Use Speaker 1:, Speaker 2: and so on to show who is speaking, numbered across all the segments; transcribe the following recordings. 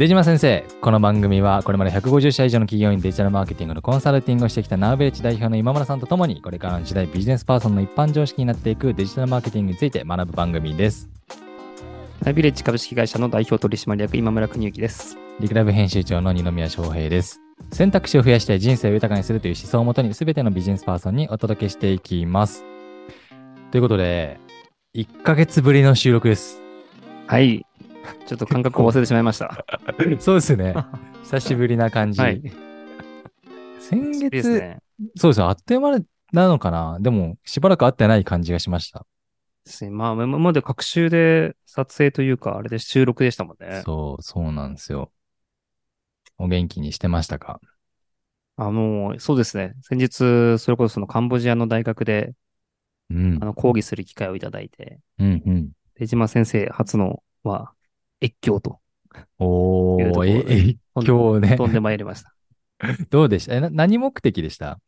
Speaker 1: 出島先生、この番組はこれまで150社以上の企業にデジタルマーケティングのコンサルティングをしてきたナウベレッジ代表の今村さんとともに、これからの時代ビジネスパーソンの一般常識になっていくデジタルマーケティングについて学ぶ番組です。
Speaker 2: ナビレッジ株式会社の代表取締役今村邦之です。
Speaker 1: リクラブ編集長の二宮翔平です。選択肢を増やして人生を豊かにするという思想をもとに全てのビジネスパーソンにお届けしていきます。ということで、1ヶ月ぶりの収録です。
Speaker 2: はい。ちょっと感覚を忘れてしまいました。
Speaker 1: そうですね。久しぶりな感じ。
Speaker 2: はい。
Speaker 1: 先月、
Speaker 2: ね。
Speaker 1: そうですね。あっという間なのかな？でも、しばらく会ってない感じがしました。
Speaker 2: ですねまあ、今まで各週で撮影というか、あれで収録でしたもんね。
Speaker 1: そう、そうなんですよ。お元気にしてましたか？
Speaker 2: あ、もう、そうですね。先日、それこそそのカンボジアの大学で、
Speaker 1: うん
Speaker 2: あ。の、講義する機会をいただいて、
Speaker 1: うんうん。
Speaker 2: 出島先生初のは、越境と
Speaker 1: おー、
Speaker 2: いうところで
Speaker 1: え、え、今日ね
Speaker 2: 飛んでまいりました。
Speaker 1: どうでした？え、な何目的でした？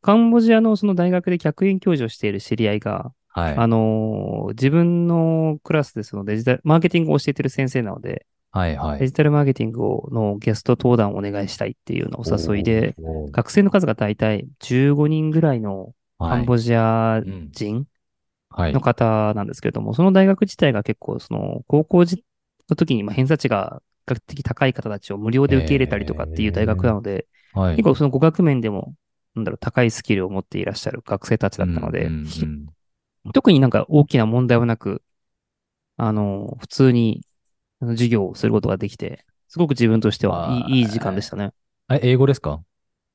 Speaker 2: カンボジアのその大学で客員教授をしている知り合いが、
Speaker 1: はい。
Speaker 2: あのー自分のクラスでそのデジタル、マーケティングを教えてる先生なので、
Speaker 1: はいはい。
Speaker 2: デジタルマーケティングをのゲスト登壇をお願いしたいっていうようなお誘いで、学生の数が大体15人ぐらいのカンボジア人
Speaker 1: はい
Speaker 2: の。方なんですけれども、その大学自体が結構その高校時の時にまあ偏差値が比較的高い方たちを無料で受け入れたりとかっていう大学なので、
Speaker 1: はい。
Speaker 2: 結構その語学面でも、なんだろう、高いスキルを持っていらっしゃる学生たちだったので、
Speaker 1: うんうん
Speaker 2: 特になんか大きな問題はなく、あの、普通に授業をすることができて、すごく自分としてはいいいい時間でしたね。
Speaker 1: うんえ、英語ですか？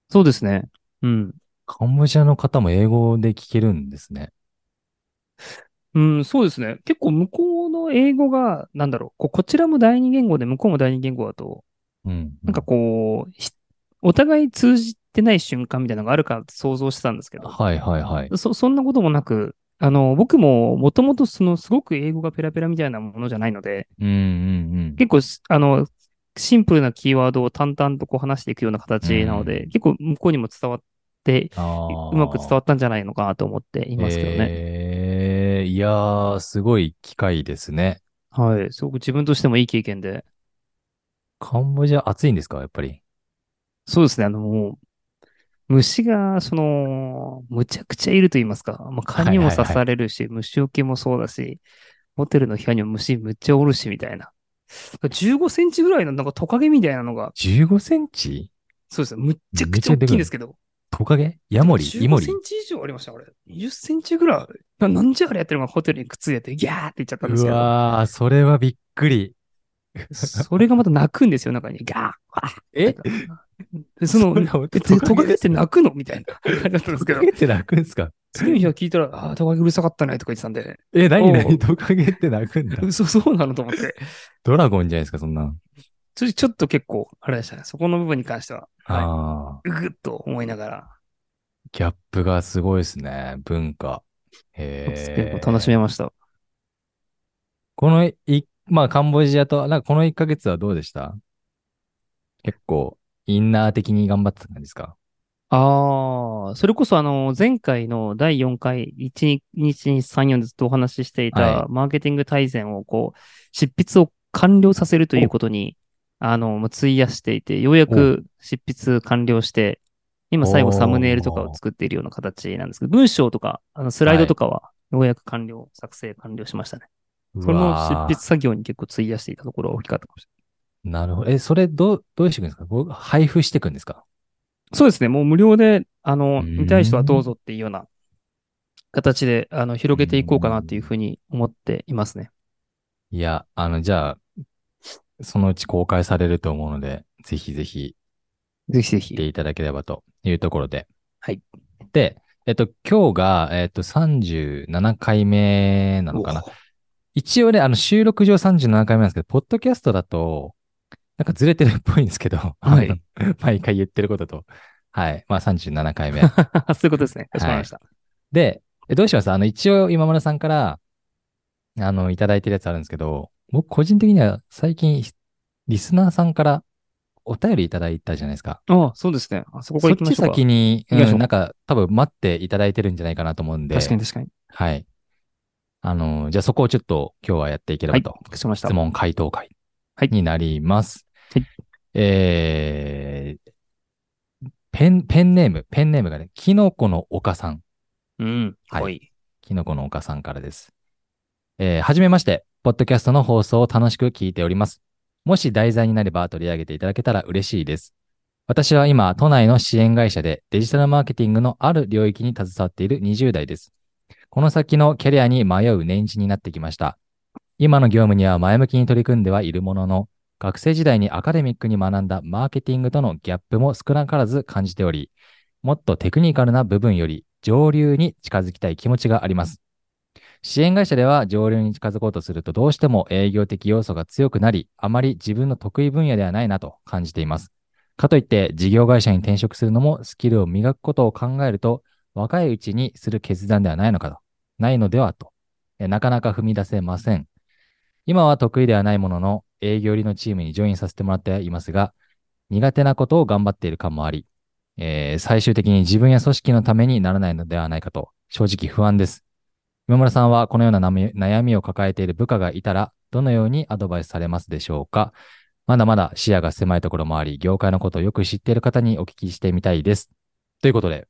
Speaker 2: そうですね。うん。
Speaker 1: カンボジアの方も英語で聞けるんですね。
Speaker 2: うん、そうですね。結構向こうの英語が、なんだろう、こちらも第二言語で向こうも第二言語だと、
Speaker 1: うん。
Speaker 2: なんかこう、ひお互い通じてない瞬間みたいなのがあるか想像してたんですけど、
Speaker 1: はいはいはい。
Speaker 2: そ、そんなこともなく、あの、僕ももともとそのすごく英語がペラペラみたいなものじゃないので、
Speaker 1: うんうん
Speaker 2: 結構す、あの、シンプルなキーワードを淡々とこう話していくような形なので、
Speaker 1: うん
Speaker 2: 結構向こうにも伝わって、
Speaker 1: う
Speaker 2: まく伝わったんじゃないのかなと思っていますけどね。
Speaker 1: ええいやー、すごい機会ですね。
Speaker 2: はい。すごく自分としてもいい経験で。
Speaker 1: カンボジア暑いんですかやっぱり？
Speaker 2: そうですね。あの、もう、虫が、その、むちゃくちゃいると言いますか。まあ、蚊にも刺されるし、虫除けもそうだし、ホテルの部屋にも虫むっちゃおるし、みたいな。15センチぐらいのなんかトカゲみたいなのが、
Speaker 1: 15センチ？
Speaker 2: そうですね。むっちゃくちゃ大きいんですけど。
Speaker 1: トカゲヤモリ？イ
Speaker 2: 15
Speaker 1: モリ？
Speaker 2: センチ以上ありました、これ。20センチぐらい。ななんじゃあれやってるのがホテルにくっついてて、ギャーって言っちゃったんです
Speaker 1: う
Speaker 2: けど。
Speaker 1: わー、それはびっくり。
Speaker 2: それがまた泣くんですよ、中に。ガーわー
Speaker 1: え？
Speaker 2: で、その、トカゲって泣くのみたいな感じだったんですけど
Speaker 1: トカ。ゲって泣くんすか？
Speaker 2: 次の日は聞いたら、ああ、トカゲうるさかったねとか言ってたんで、
Speaker 1: え、なにな
Speaker 2: おう
Speaker 1: にトカゲって泣くんだ。
Speaker 2: 嘘そうなのと思って。
Speaker 1: ドラゴンじゃないですか、そんな。
Speaker 2: ちょちょっと結構、あれでしたね。そこの部分に関しては、は
Speaker 1: ああ。
Speaker 2: い、うぐっと思いながら、
Speaker 1: ギャップがすごいですね、文化。へ
Speaker 2: 結
Speaker 1: え。
Speaker 2: 構楽しめました。
Speaker 1: このい、まあ、カンボジアと、なんかこの1ヶ月はどうでした？結構、インナー的に頑張ってた感じですか？
Speaker 2: ああ、それこそあの、前回の第4回、1日に3、4でずっとお話ししてい
Speaker 1: は
Speaker 2: た、マーケティング大全をこう、執筆を完了させるということに、あの、もう費やしていて、ようやく執筆完了して、今最後サムネイルとかを作っているような形なんですけど、文章とか、あのスライドとかは、ようやく完了、作成完了しましたね。その執筆作業に結構費やしていたところは大きかったかもしれない。
Speaker 1: なるほど。え、それどう、どうしていくんですか？配布していくんですか？
Speaker 2: そうですね。もう無料で、あの、
Speaker 1: うん
Speaker 2: 見たい人はどうぞっていうような形で、あの、広げていこうかなっていうふうに思っていますね。
Speaker 1: いや、あの、じゃあ、そのうち公開されると思うので、ぜひぜひ
Speaker 2: ぜひぜひ
Speaker 1: 見て。いただければというところで。
Speaker 2: はい。
Speaker 1: で、えっと、今日が、えっと、37回目なのかな。一応ね、あの、収録上37回目なんですけど、ポッドキャストだと、なんかずれてるっぽいんですけど、
Speaker 2: はい
Speaker 1: 毎回言ってることと。はい。まあ37回目。
Speaker 2: そういうことですね。かしこまりました。
Speaker 1: で、えどうします？あの、一応今村さんから、あの、いただいてるやつあるんですけど、僕個人的には最近、リスナーさんからお便りいただいたじゃないですか。
Speaker 2: ああ、そうですね。あそこか
Speaker 1: そっち。先に、
Speaker 2: うん
Speaker 1: うなんか多分待っていただいてるんじゃないかなと思うんで、
Speaker 2: 確かに確かに。
Speaker 1: はい。あの、じゃあそこをちょっと今日はやっていければと。
Speaker 2: かしこました。
Speaker 1: 質問回答会
Speaker 2: はい
Speaker 1: になります。
Speaker 2: はい
Speaker 1: えー、ペン、ペンネーム、ペンネームがね、キノコの岡さん。
Speaker 2: うん。
Speaker 1: はい
Speaker 2: はい。
Speaker 1: キノコの岡さんからです。えーはじめまして、ポッドキャストの放送を楽しく聞いております。もし題材になれば取り上げていただけたら嬉しいです。私は今、都内の支援会社でデジタルマーケティングのある領域に携わっている20代です。この先のキャリアに迷う年次になってきました。今の業務には前向きに取り組んではいるものの、学生時代にアカデミックに学んだマーケティングとのギャップも少なからず感じており、もっとテクニカルな部分より上流に近づきたい気持ちがあります。支援会社では上流に近づこうとするとどうしても営業的要素が強くなり、あまり自分の得意分野ではないなと感じています。かといって事業会社に転職するのもスキルを磨くことを考えると、若いうちにする決断ではないのかと、ないのではと、なかなか踏み出せません。今は得意ではないものの、営業売りのチームにジョインさせてもらっていますが、苦手なことを頑張っている感もあり、えー最終的に自分や組織のためにならないのではないかと、正直不安です。今村さんはこのような悩みを抱えている部下がいたら、どのようにアドバイスされますでしょうか？まだまだ視野が狭いところもあり、業界のことをよく知っている方にお聞きしてみたいです。ということで、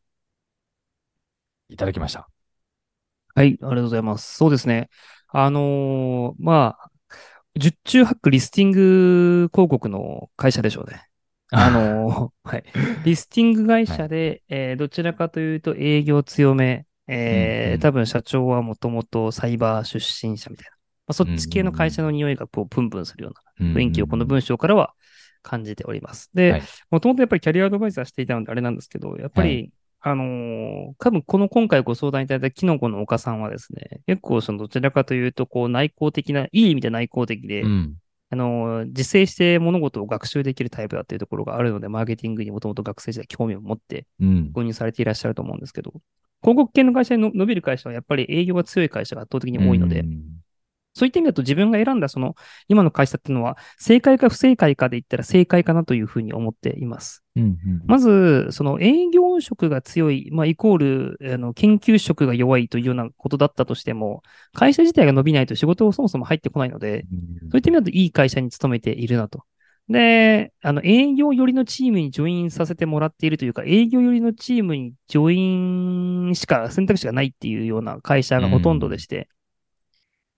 Speaker 1: いただきました。
Speaker 2: はい、ありがとうございます。そうですね。あのーまあ、十中八九リスティング広告の会社でしょうね。あのーはい。リスティング会社で、えーどちらかというと営業強め、えー
Speaker 1: うんうん
Speaker 2: 多分社長はもともとサイバー出身者みたいな。まあ、そっち系の会社の匂いがこうプンプンするような雰囲気をこの文章からは感じております。
Speaker 1: はい
Speaker 2: で、もともとやっぱりキャリアアドバイザーしていたのであれなんですけど、やっぱり、
Speaker 1: は
Speaker 2: あのー多分この今回ご相談いただいたキノコの岡さんはですね、結構そのどちらかというと、こう内向的な、いい意味で内向的で、
Speaker 1: うん。
Speaker 2: あのー自制して物事を学習できるタイプだっていうところがあるので、マーケティングにもともと学生時代興味を持って
Speaker 1: うん。
Speaker 2: 導入されていらっしゃると思うんですけど、広告系の会社にの伸びる会社はやっぱり営業が強い会社が圧倒的に多いので、
Speaker 1: うん
Speaker 2: そういった意味だと自分が選んだその今の会社っていうのは正解か不正解かで言ったら正解かなというふうに思っています。
Speaker 1: うんうん
Speaker 2: まず、その営業職が強い、まあ、イコール、あの、研究職が弱いというようなことだったとしても、会社自体が伸びないと仕事をそもそも入ってこないので、そういった意味だといい会社に勤めているなと。で、あの、営業寄りのチームにジョインさせてもらっているというか、営業寄りのチームにジョインしか選択肢がないっていうような会社がほとんどでして、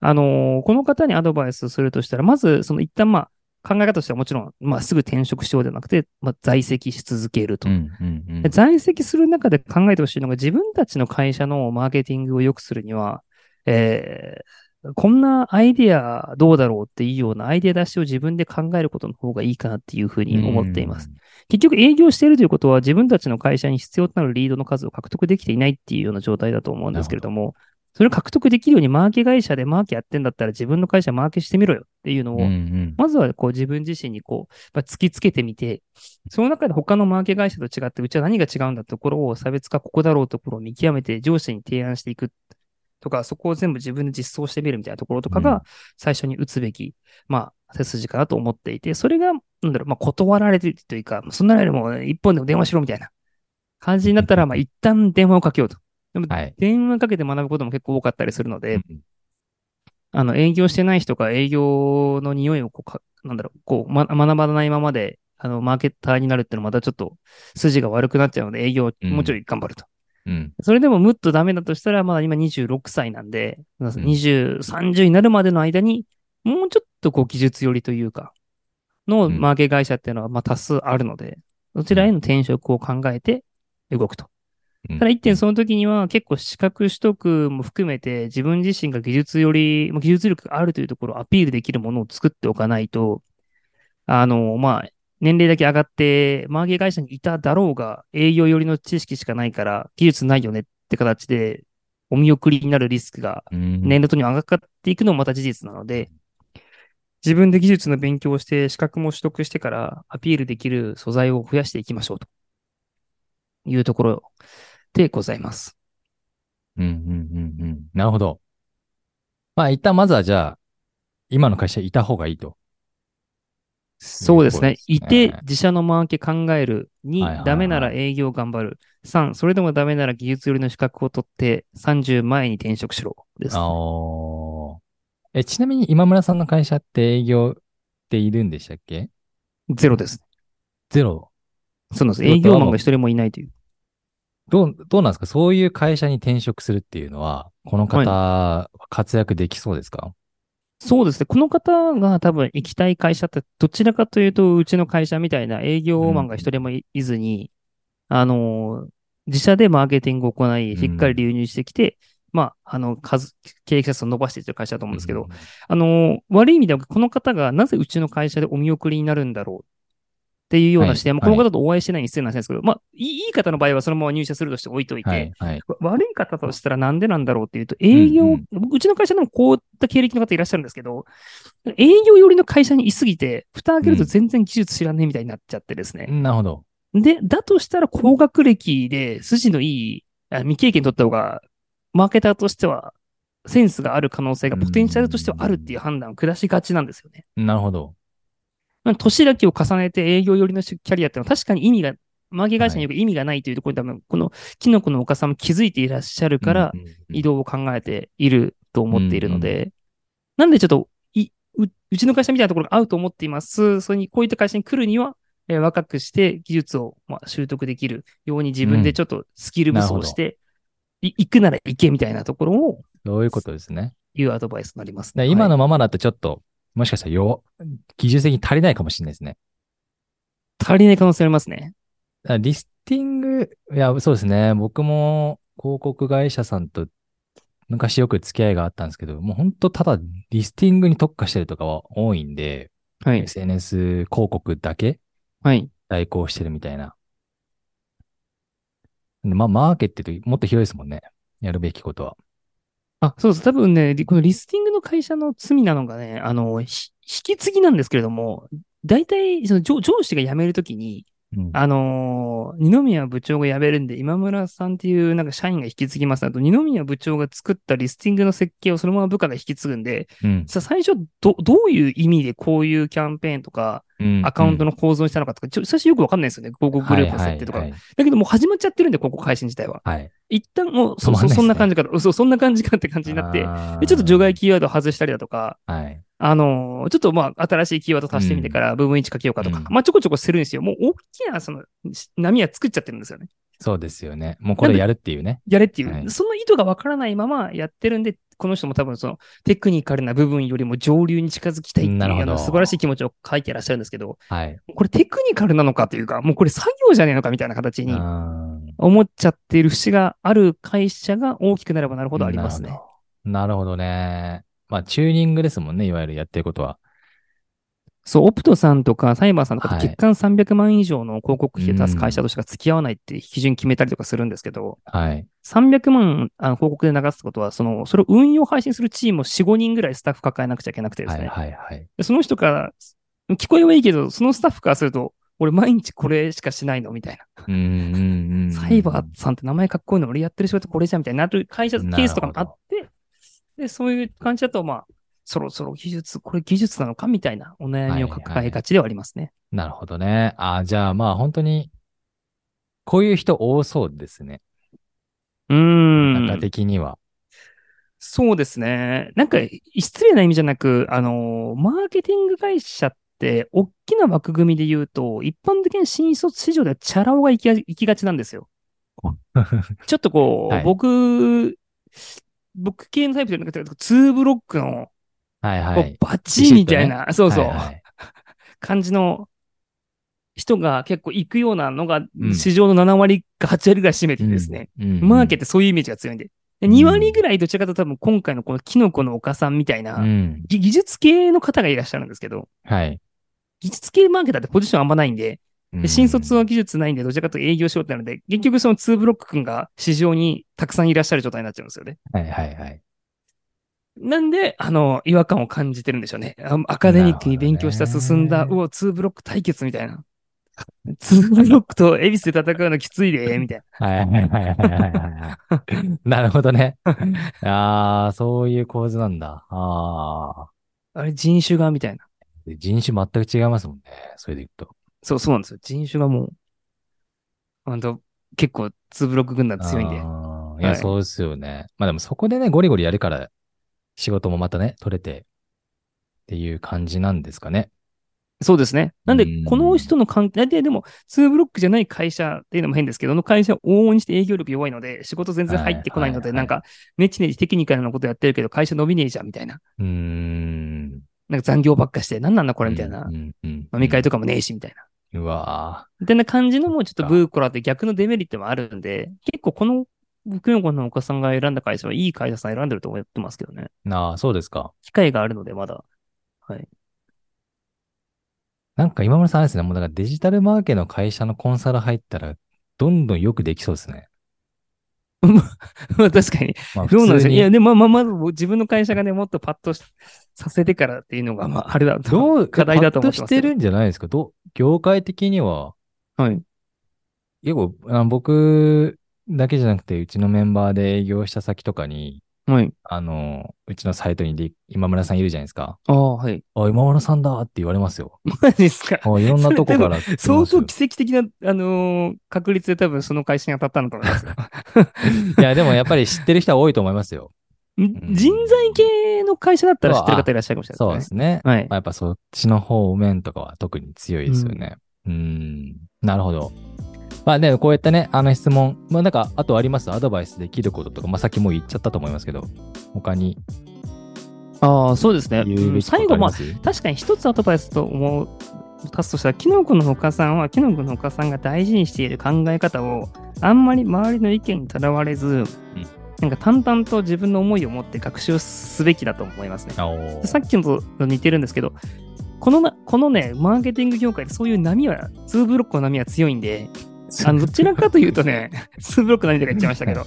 Speaker 2: あの、この方にアドバイスするとしたら、まず、その一旦まあ、考え方としてはもちろん、まあ、すぐ転職しようではなくて、まあ、在籍し続けると。
Speaker 1: うんうんうん。
Speaker 2: で在籍する中で考えてほしいのが、自分たちの会社のマーケティングを良くするには、えーこんなアイデアどうだろうっていうようなアイデア出しを自分で考えることの方がいいかなっていうふうに思っています。。結局営業しているということは自分たちの会社に必要となるリードの数を獲得できていないっていうような状態だと思うんですけれども、それを獲得できるようにマーケ会社でマーケやってんだったら自分の会社マーケしてみろよっていうのをまずはこう自分自身にこう、まあ突きつけてみて、その中で他のマーケ会社と違って、うちは何が違うんだってところを差別化ここだろうところを見極めて上司に提案していくとか、そこを全部自分で実装してみるみたいなところとか
Speaker 1: うん
Speaker 2: が最初に打つべき、まあ、背筋かなと思っていて、それが、なんだろう、まあ、断られてるというか、そんなよりも一本でも電話しろみたいな感じになったら、まあ、一旦電話をかけようと。でも
Speaker 1: はい、
Speaker 2: 電話かけて学ぶことも結構多かったりするので、
Speaker 1: うん
Speaker 2: あの、営業してない人が営業の匂いをこうか、なんだろう、こう、ま、学ばないままで、あの、マーケッターになるっていうのはまたちょっと筋が悪くなっちゃうので、営業をもうちょい頑張ると。
Speaker 1: うん
Speaker 2: それでもむっとダメだとしたら、まだ今26歳なんで、20、30になるまでの間に、もうちょっとこう技術寄りというか、の
Speaker 1: うん。
Speaker 2: マーケ会社っていうのはまあ多数あるので、そちらへの転職を考えて動くと。
Speaker 1: うん。
Speaker 2: ただ一点その時には結構資格取得も含めて自分自身が技術より、まあ技術力があるというところをアピールできるものを作っておかないと、あの、まあ、年齢だけ上がって、マーケ会社にいただろうが、営業寄りの知識しかないから、技術ないよねって形で、お見送りになるリスクが
Speaker 1: うん
Speaker 2: 年齢とに上がっていくのもまた事実なので、自分で技術の勉強をして、資格も取得してから、アピールできる素材を増やしていきましょうというところでございます。
Speaker 1: うんうんうんうん。なるほど。まあ一旦まずはじゃあ、今の会社いた方がいいと。
Speaker 2: そうですね。いて、自社のマーケ考える。2、
Speaker 1: はいはいはい
Speaker 2: ダメなら営業頑張る。3、それでもダメなら技術寄りの資格を取って、30前に転職しろ。です、
Speaker 1: あーえ、ちなみに今村さんの会社って営業っているんでしたっけ？
Speaker 2: ゼロです。
Speaker 1: ゼロ。
Speaker 2: そうなんです。営業マンが一人もいないという。
Speaker 1: どう、どうなんですか？そういう会社に転職するっていうのは、この方、活躍できそうですか？
Speaker 2: そうですね。この方が多分行きたい会社って、どちらかというと、うちの会社みたいな営業マンが一人もいいずに、あの、自社でマーケティングを行い、しっかり流入してきて、まあ、あの、数、経営者数を伸ばしていってる会社だと思うんですけど、あの、悪い意味では、この方がなぜうちの会社でお見送りになるんだろうっていうような視点も、
Speaker 1: はい
Speaker 2: この方とお会いしてないに失礼なんですけど、まあ、いい方の場合はそのまま入社するとして置いといて、
Speaker 1: はい、はい。
Speaker 2: わ悪い方としたらなんでなんだろうっていうと、営業、
Speaker 1: うん
Speaker 2: うちの会社でもこういった経歴の方いらっしゃるんですけど、営業寄りの会社にいすぎて、蓋開けると全然技術知らねえみたいになっちゃってですね。
Speaker 1: なるほど。
Speaker 2: で、だとしたら高学歴で筋のいい、あ未経験取った方が、マーケターとしては、センスがある可能性が、ポテンシャルとしてはあるっていう判断を下しがちなんですよね。
Speaker 1: なるほど。
Speaker 2: まあ年だけを重ねて営業寄りのキャリアってのは確かに意味が、マーケ会社によく意味がないというところに多分、このキノコのお母さんも気づいていらっしゃるから、移動を考えていると思っているので、なんでちょっという、うちの会社みたいなところが合うと思っています。それに、こういった会社に来るには、えー若くして技術を、まあ、習得できるように自分でちょっとスキル武装して、い行くなら行けみたいなところを
Speaker 1: そういうことですね。
Speaker 2: いうアドバイスになりますね。
Speaker 1: で今の
Speaker 2: はい
Speaker 1: ままだとちょっと、もしかしたらよ、技術的に足りないかもしれないですね。
Speaker 2: 足りない可能性ありますね。
Speaker 1: リスティング、いや、そうですね。僕も広告会社さんと昔よく付き合いがあったんですけど、もう本当ただリスティングに特化してるとかは多いんで、
Speaker 2: はい。
Speaker 1: SNS 広告だけ
Speaker 2: はい。
Speaker 1: 代行してるみたいな。でまあ、マーケって言うともっと広いですもんね。やるべきことは。
Speaker 2: あ、そうです。多分ね、このリスティングの会社の罪なのがね、あの、ひ引き継ぎなんですけれども、大体、その上上司が辞めるときに、
Speaker 1: うん
Speaker 2: あのー二宮部長が辞めるんで、今村さんっていうなんか社員が引き継ぎますなと、二宮部長が作ったリスティングの設計をそのまま部下が引き継ぐんで、
Speaker 1: うん
Speaker 2: さ、最初ど、どういう意味でこういうキャンペーンとか、アカウント
Speaker 1: の
Speaker 2: の構造にしたのかとか、ちょ最初よくわかんないですよね。広告グループの設定とか。だけどもう始まっちゃってるんで、広告配信自体は。
Speaker 1: はい。はい
Speaker 2: 一旦もう、そ
Speaker 1: ね
Speaker 2: そそんな感じかと、そう、そんな感じかって感じになって、ちょっと除外キーワードを外したりだとか、
Speaker 1: はい。
Speaker 2: あのーちょっとまあ、新しいキーワード足してみてから部分1かけようかとか、
Speaker 1: うん
Speaker 2: まあ、ちょこちょこするんですよ。もう大きな、その、し波は作っちゃってるんですよね。
Speaker 1: そうですよね。もうこれやるっていうね。
Speaker 2: やれっていう。
Speaker 1: はい
Speaker 2: その意図がわからないままやってるんで、この人も多分その、テクニカルな部分よりも上流に近づきたいっていう
Speaker 1: なるほど
Speaker 2: ような素晴らしい気持ちを書いてらっしゃるんですけど、
Speaker 1: はい。
Speaker 2: これテクニカルなのかというか、もうこれ作業じゃねえのかみたいな形に思っちゃっている節がある会社が大きくなればなるほどありますね。
Speaker 1: なるほど。ね。まあ、チューニングですもんね。いわゆるやってることは。
Speaker 2: そう、オプトさんとかサイバーさんとか月間300万以上の広告費を出す会社としか付き合わないって基準決めたりとかするんですけど、
Speaker 1: はい。
Speaker 2: 300万あの広告で流すことは、その、それを運用配信するチームを4、5人ぐらいスタッフ抱えなくちゃいけなくてです
Speaker 1: はい
Speaker 2: ね。
Speaker 1: はいはい。
Speaker 2: でその人から、聞こえはいいけど、そのスタッフからすると、俺毎日これしかしないのみたいな。
Speaker 1: うんうんうん。
Speaker 2: サイバーさんって名前かっこいいの俺やってる仕事これじゃんみたいになる会社ケースとかもあって、で、そういう感じだと、まあ、そろそろ技術、これ技術なのかみたいなお悩みを抱えがちではありますね。
Speaker 1: なるほどね。あーじゃあまあ本当に、こういう人多そうですね。
Speaker 2: うーん。
Speaker 1: 中的には。
Speaker 2: そうですね。なんか、失礼な意味じゃなく、あの、マーケティング会社って、大きな枠組みで言うと、一般的な新卒市場ではチャラ男が行きが行きがちなんですよ。ちょっとこう、
Speaker 1: はい
Speaker 2: 僕、僕系のタイプでなんか、ツーブロックの、
Speaker 1: はいはい。
Speaker 2: バチみたいな、そうそう、
Speaker 1: はいはい
Speaker 2: 感じの人が結構行くようなのが、
Speaker 1: うん
Speaker 2: 市場の7割か8割ぐらい占めててですね。
Speaker 1: うん
Speaker 2: マーケってそういうイメージが強いんで。で2割ぐらいどちらかと多分今回のこのキノコのお母さんみたいな、
Speaker 1: うん。
Speaker 2: ぎ技術系の方がいらっしゃるんですけど、
Speaker 1: はい。
Speaker 2: 技術系マーケターってポジションあんまないんで、
Speaker 1: うん
Speaker 2: で新卒は技術ないんで、どちらかと営業しようってなので、結局その2ブロック君が市場にたくさんいらっしゃる状態になっちゃうんですよね。
Speaker 1: はいはいはい。
Speaker 2: なんで、あの、違和感を感じてるんでしょうね。あアカデミックに勉強した進んだ、
Speaker 1: ね
Speaker 2: うお、2ブロック対決みたいな。2ブロックと恵比寿で戦うのきついで、みたいな。
Speaker 1: はいはいはいはいはいはい。なるほどね。ああ、そういう構図なんだ。ああ。
Speaker 2: あれ、人種が、みたいな。
Speaker 1: 人種全く違いますもんね。それでいくと。
Speaker 2: そう、そうなんですよ。人種がもう、ほんと、結構2ブロック軍団強いんで。
Speaker 1: いや、
Speaker 2: はい
Speaker 1: そうですよね。まあでもそこでね、ゴリゴリやるから、仕事もまたね、取れてっていう感じなんですかね。
Speaker 2: そうですね。なんで
Speaker 1: うん、
Speaker 2: この人の関係、ででも、2ブロックじゃない会社っていうのも変ですけど、あの会社往々にして営業力弱いので、仕事全然入ってこないので、なんか、ネチネチテクニカルなことやってるけど、会社伸びねえじゃん、みたいな。
Speaker 1: うーん。
Speaker 2: なんか残業ばっかして、なんなんだこれみたいな飲み会とかもねえし、みたいな。
Speaker 1: うわ
Speaker 2: みたいな感じのもうちょっとブーコラって逆のデメリットもあるんで、結構この、僕の子のお母さんが選んだ会社はいい会社さん選んでると思ってますけどね。
Speaker 1: ーなあ、そうですか。
Speaker 2: 機会があるので、まだ。はい。
Speaker 1: なんか今村さんあれですね、もうだからデジタルマーケの会社のコンサル入ったら、どんどんよくできそうですね。
Speaker 2: ま あ確かに。
Speaker 1: まあ
Speaker 2: どうなんでしょう。いや、でも、まあ、まず自分の会社がね、もっとパッとしさせてからっていうのが、まあ、あれだと。
Speaker 1: どう、
Speaker 2: 課題だと思ってますけど
Speaker 1: パッとしてるんじゃないですか？どう、業界的には、
Speaker 2: はい。
Speaker 1: 結構、あ僕だけじゃなくて、うちのメンバーで営業した先とかに、
Speaker 2: はい。
Speaker 1: あの、うちのサイトにで今村さんいるじゃないですか。
Speaker 2: ああ、はい。
Speaker 1: あ、今村さんだって言われますよ。
Speaker 2: マジですか？
Speaker 1: あいろんなとこから。
Speaker 2: 相当奇跡的な、あのー確率で多分その会社に当たったんだと思いますよ。
Speaker 1: いや、でもやっぱり知ってる人は多いと思いますよ。
Speaker 2: 人材系の会社だったら知ってる方いらっしゃるかもしれ
Speaker 1: そう
Speaker 2: ないですね。
Speaker 1: ですね。
Speaker 2: はい
Speaker 1: まあ、やっぱそっちの方面とかは特に強いですよね。うーん、なるほど。まあね、こういったね、あの質問、まあなんか、あとあります？アドバイスできることとか、まあさっきもう言っちゃったと思いますけど、他に。
Speaker 2: ああ、そうですね。
Speaker 1: 言うべきこと
Speaker 2: 最後、まあ、確かに一つアドバイスと思う、足すとしたら、キノコのお母さんは、キノコのお母さんが大事にしている考え方を、あんまり周りの意見にとらわれず、なんか淡々と自分の思いを持って学習すべきだと思いますね。さっきのと似てるんですけど、このな、このね、マーケティング業界でそういう波は、2ブロックの波は強いんで、あのどちらかというとね、2ブロックの波とか言っちゃいましたけど、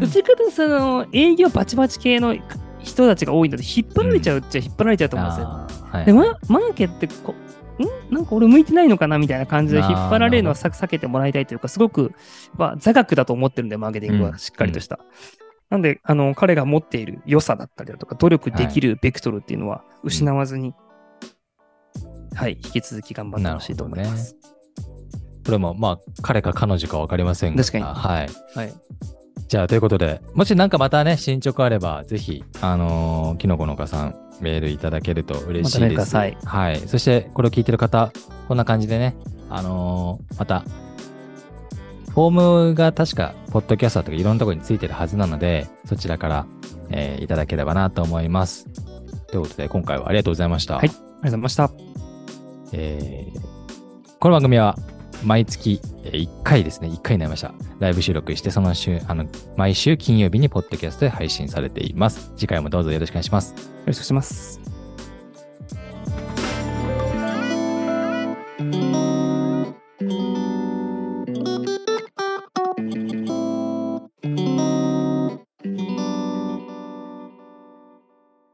Speaker 2: どちらかというとその営業バチバチ系の人たちが多いので、引っ張られちゃうっちゃ引っ張られちゃうと思うんですよ。
Speaker 1: あーはい。
Speaker 2: で、ママーケってこ、ん？なんか俺向いてないのかなみたいな感じで引っ張られるのはさ避けてもらいたいというか、すごく、まあ、座学だと思ってるんで、マーケティング
Speaker 1: うん。
Speaker 2: はしっかりとした。なんで、あの、彼が持っている良さだったりだとか、努力できるベクトルっていうのは失わずに、はい、引き続き頑張ってほしいと思います。
Speaker 1: これも、まあ、彼か彼女か分かりませんが。
Speaker 2: 確かに
Speaker 1: はい。
Speaker 2: はい。
Speaker 1: じゃあ、ということで、もしなんかまたね、進捗あれば、ぜひ、あのー、きのこのかさん、メールいただけると嬉しいです。
Speaker 2: ださい
Speaker 1: はい。そして、これを聞いてる方、こんな感じでね、あのーまた、フォームが確か、ポッドキャスターとかいろんなところについてるはずなので、そちらから、えーいただければなと思います。ということで、今回はありがとうございました。
Speaker 2: はいありがとうございました。
Speaker 1: えーこの番組は毎月1回ですね、1回になりました。ライブ収録して、その週、あの、毎週金曜日にポッドキャストで配信されています。次回もどうぞよろしくお願いします。
Speaker 2: よろしくお願いします。